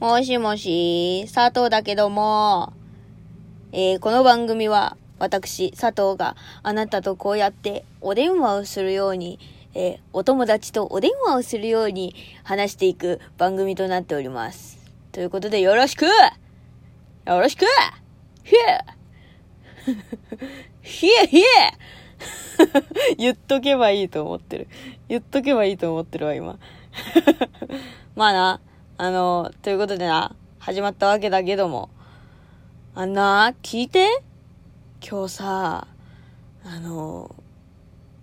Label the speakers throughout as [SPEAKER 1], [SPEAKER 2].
[SPEAKER 1] もしもし、佐藤だけども、えー、この番組は私、佐藤があなたとこうやってお電話をするように、えー、お友達とお電話をするように話していく番組となっております。ということでよろしくよろしくひえひえひえ言っとけばいいと思ってる。言っとけばいいと思ってるわ、今。まあな、あの、ということでな、始まったわけだけども、あんな、聞いて？今日さ、あの、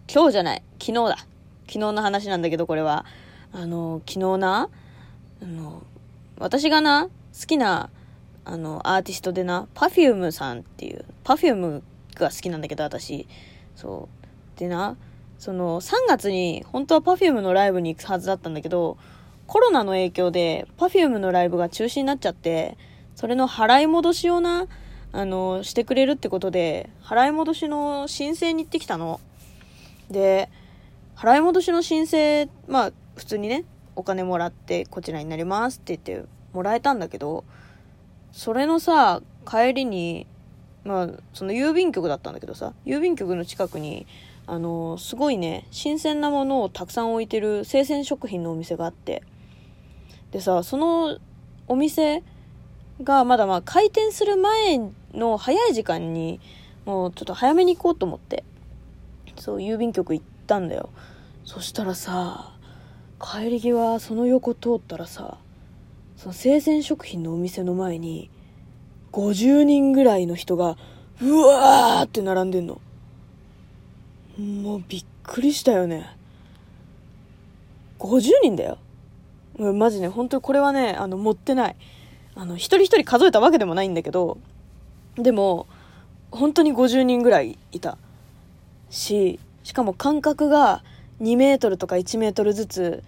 [SPEAKER 1] 今日じゃない、昨日だ。昨日の話なんだけど、これは。あの、昨日な、あの、私がな、好きな、あの、アーティストでな、Perfume さんっていう、Perfume が好きなんだけど、私。そう。でな、その、3月に、本当は Perfume のライブに行くはずだったんだけど、コロナの影響で Perfume のライブが中止になっちゃって、それの払い戻しをな、あの、してくれるってことで、払い戻しの申請に行ってきたの。で、払い戻しの申請、まあ、普通にね、お金もらって、こちらになりますって言って、もらえたんだけど、それのさ、帰りに、まあ、その郵便局だったんだけどさ、郵便局の近くに、あの、すごいね、新鮮なものをたくさん置いてる生鮮食品のお店があって、でさ、そのお店がまだまあ開店する前の早い時間に、もうちょっと早めに行こうと思って、そう、郵便局行ったんだよ。そしたらさ、帰り際、その横通ったらさ、その生鮮食品のお店の前に、50人ぐらいの人が、うわーって並んでんの。もうびっくりしたよね。50人だよ。マジね、本当にこれはね、あの、持ってない。あの、一人一人数えたわけでもないんだけど、でも、本当に50人ぐらいいた。し、しかも間隔が2メートルとか1メートルずつ、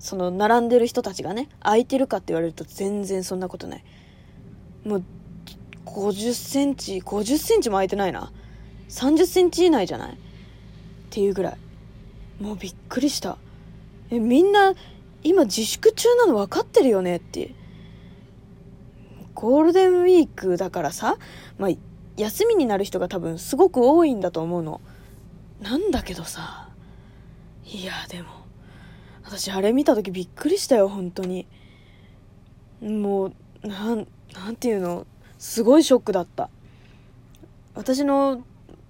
[SPEAKER 1] その、並んでる人たちがね、空いてるかって言われると全然そんなことない。もう、50センチ、50センチも空いてないな。30センチ以内じゃない？っていうぐらい。もうびっくりした。え、みんな今自粛中なの分かってるよねって。ゴールデンウィークだからさ、まあ、休みになる人が多分すごく多いんだと思うの。なんだけどさ、いや、でも、私あれ見た時びっくりしたよ、本当に。もう、なん、なんていうの、すごいショックだった。私の、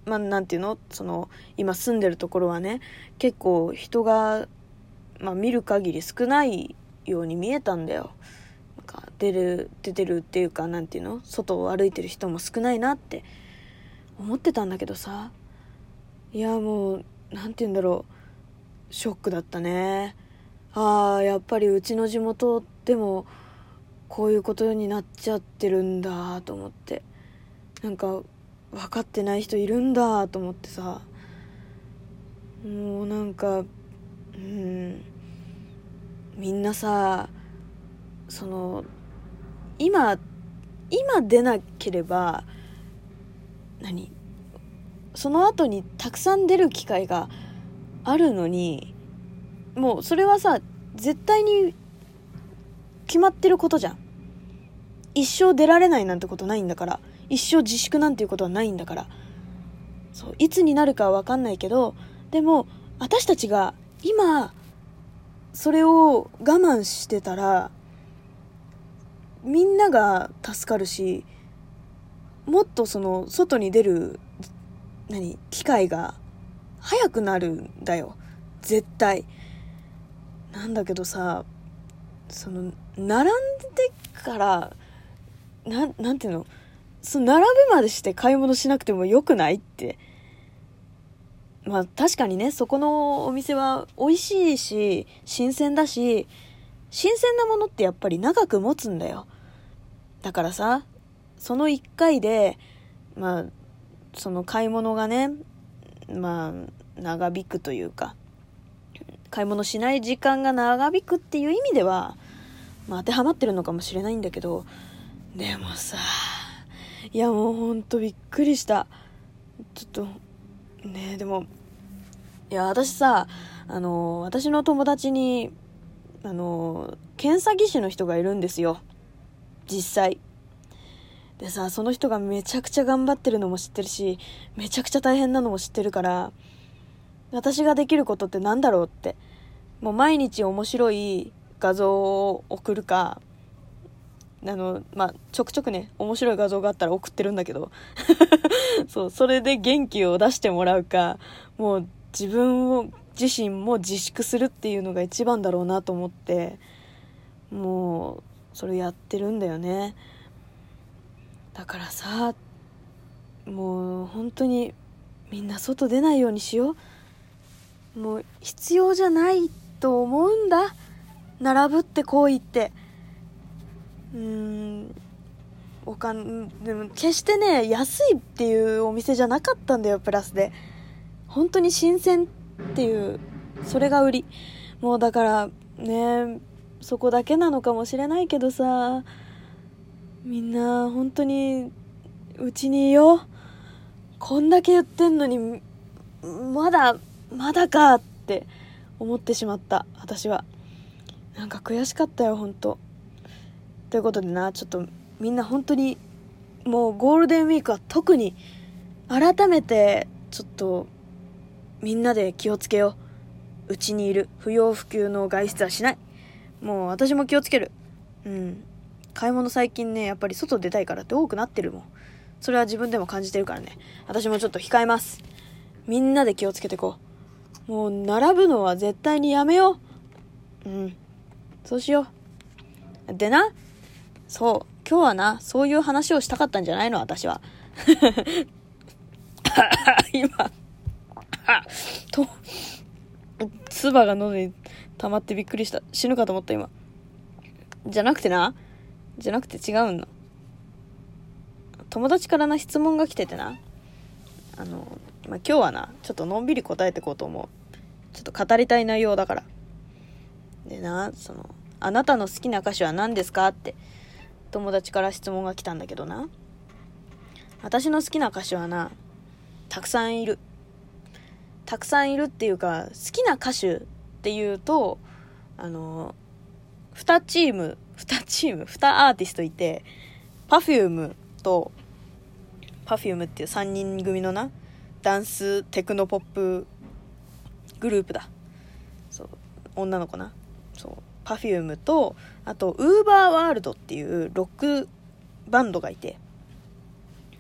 [SPEAKER 1] まあ、なんていうの？その、今住んでるところはね、結構人がまあ、見る限り少ないように見えたんだよ。なんか出る、出てるっていうか、なんていうの？外を歩いてる人も少ないなって思ってたんだけどさ。いや、もう、なんて言うんだろう。ショックだったね。ああ、やっぱりうちの地元でも、こういうことになっちゃってるんだと思って。なんか、分かってない人いるんだと思ってさ。もうなんか、うん。みんなさその今今出なければ何その後にたくさん出る機会があるのにもうそれはさ絶対に決まってることじゃん。一生出られないなんてことないんだから一生自粛なんていうことはないんだから。そういつになるかは分かんないけどでも私たちが今それを我慢してたらみんなが助かるしもっとその外に出る何機会が早くなるんだよ。絶対。なんだけどさその並んでからななんていうの？その並ぶまでして買い物しなくてもよくないって。まあ確かにね、そこのお店は美味しいし、新鮮だし、新鮮なものってやっぱり長く持つんだよ。だからさ、その1回で、まあ、その買い物がね、まあ、長引くというか、買い物しない時間が長引くっていう意味では、まあ当てはまってるのかもしれないんだけど、でもさ、いやもうほんとびっくりした。ちょっと、ねでもいや私さあの私の友達にあの検査技師の人がいるんですよ実際。でさ、その人がめちゃくちゃ頑張ってるのも知ってるし、めちゃくちゃ大変なのも知ってるから、私ができることって何だろうって。もう毎日面白い画像を送るか、あの、まあ、ちょくちょくね、面白い画像があったら送ってるんだけど、そう、それで元気を出してもらうか、もう自分を、自身も自粛するっていうのが一番だろうなと思って、もう、それやってるんだよね。だからさ、もう本当にみんな外出ないようにしよう。もう必要じゃないと思うんだ。並ぶって行為って。うーん、おかん、でも決してね、安いっていうお店じゃなかったんだよ、プラスで。本当に新鮮っていう、それが売り。もうだから、ね、そこだけなのかもしれないけどさ、みんな本当にうちにいよう。こんだけ言ってんのに、まだ、まだかって思ってしまった、私は。なんか悔しかったよ、本当ということでな、ちょっとみんな本当に、もうゴールデンウィークは特に、改めて、ちょっと、みんなで気をつけよう。うちにいる。不要不急の外出はしない。もう私も気をつける。うん。買い物最近ね、やっぱり外出たいからって多くなってるもん。それは自分でも感じてるからね。私もちょっと控えます。みんなで気をつけてこう。もう、並ぶのは絶対にやめよう。うん。そうしよう。でな、そう、今日はな、そういう話をしたかったんじゃないの、私は。今、と、唾が喉に溜まってびっくりした。死ぬかと思った、今。じゃなくてな、じゃなくて違うの。友達からな質問が来ててな。あの、まあ、今日はな、ちょっとのんびり答えてこうと思う。ちょっと語りたい内容だから。でな、その、あなたの好きな歌手は何ですか？って友達から質問が来たんだけどな。私の好きな歌手はな、たくさんいる。たくさんいるっていうか、好きな歌手っていうと、あの、2チーム2チーム、2アーティストいて、Perfume と、Perfume っていう3人組のな、ダンステクノポップグループだ。そう、女の子な。そう、Perfume と、あと、UberWorld っていうロックバンドがいて、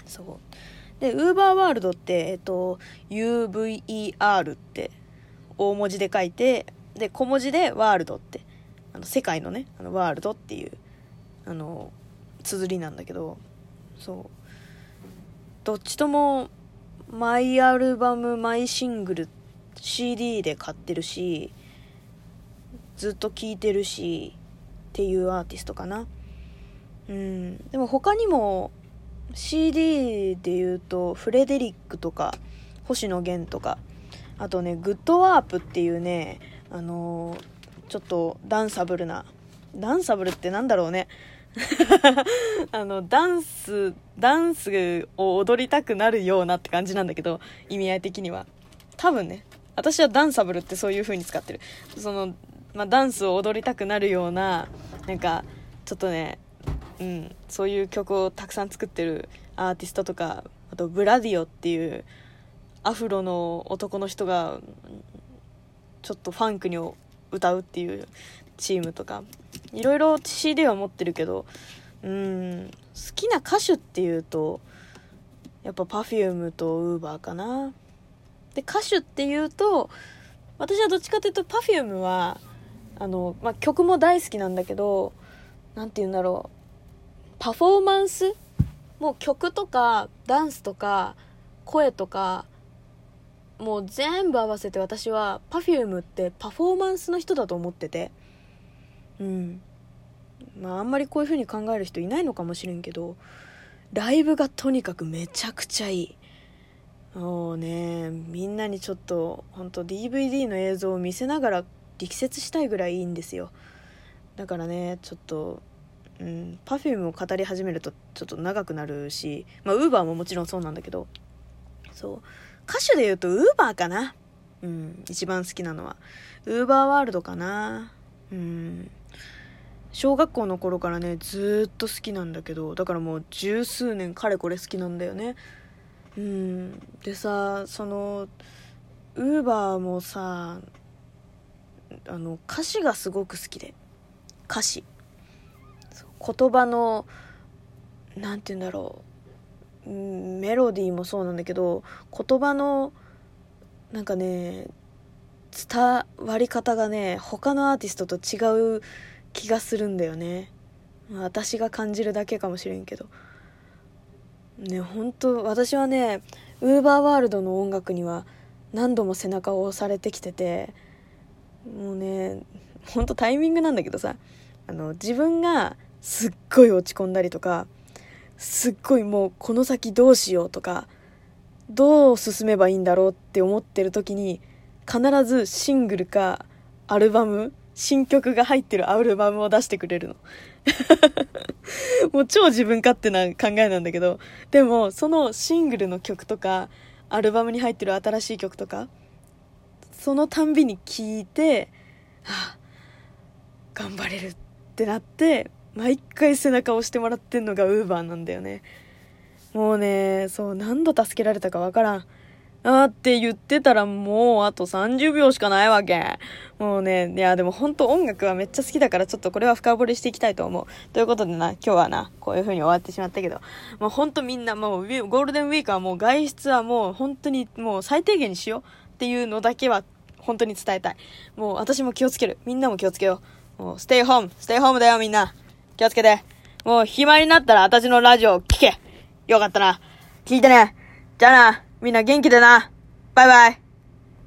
[SPEAKER 1] そう。で、UberWorld って、えっと、UVER って大文字で書いて、で、小文字でワールドってあの世界のねあのワールドっていうあの綴りなんだけどそうどっちともマイアルバムマイシングル CD で買ってるしずっと聴いてるしっていうアーティストかなうんでも他にも CD で言うとフレデリックとか星野源とかあとねグッドワープっていうねあのーちょっとダンサブルな、ダンサブルってなんだろうね。あの、ダンス、ダンスを踊りたくなるようなって感じなんだけど、意味合い的には。多分ね、私はダンサブルってそういう風に使ってる。その、まあ、ダンスを踊りたくなるような、なんか、ちょっとね、うん、そういう曲をたくさん作ってるアーティストとか、あと、ブラディオっていうアフロの男の人が、ちょっとファンクに歌うっていうチームとかいろいろ CD は持ってるけどうん好きな歌手っていうとやっぱ Perfume と Uber かな。で歌手っていうと私はどっちかというと Perfume はあの、まあ、曲も大好きなんだけど何て言うんだろう。パフォーマンス？もう曲とかダンスとか声とかもう全部合わせて私は Perfume ってパフォーマンスの人だと思ってて。うん。まああんまりこういう風に考える人いないのかもしれんけどライブがとにかくめちゃくちゃいい。もうねみんなにちょっと本当 DVD の映像を見せながら力説したいぐらいいいんですよだからねちょっとうん、Perfume を語り始めるとちょっと長くなるしまあ Uber ももちろんそうなんだけどそう歌手で言うと、ウーバーかな。うん、一番好きなのは。ウーバーワールドかな。うん。小学校の頃からねずっと好きなんだけどだからもう十数年かれこれ好きなんだよねうんでさそのウーバーもさあの歌詞がすごく好きで。歌詞。言葉のなんて言うんだろう。メロディーもそうなんだけど言葉のなんかね伝わり方がね他のアーティストと違う気がするんだよね。私が感じるだけかもしれんけど。ね本当私はねウーバーワールドの音楽には何度も背中を押されてきててもうねほんとタイミングなんだけどさあの自分がすっごい落ち込んだりとかすっごいもうこの先どうしようとかどう進めばいいんだろうって思ってる時に必ずシングルかアルバム新曲が入ってるアルバムを出してくれるの。もう超自分勝手な考えなんだけどでもそのシングルの曲とかアルバムに入ってる新しい曲とかそのたんびに聴いてはあ頑張れるってなって毎回背中を押してもらってんのがウーバーなんだよねもうねそう何度助けられたかわからんあーって言ってたらもうあと30秒しかないわけ。もうね、いやでも本当音楽はめっちゃ好きだからちょっとこれは深掘りしていきたいと思う。ということでな、今日はな、こういう風に終わってしまったけど、もう本当みんなもうゴールデンウィークはもう外出はもう本当にもう最低限にしようっていうのだけは本当に伝えたい。もう私も気をつける。みんなも気をつけよう。もうステイホーム、ステイホームだよみんな。気をつけて。もう暇になったら私のラジオを聞け。よかったな。聞いてね。じゃあな。みんな元気でな。バイバイ。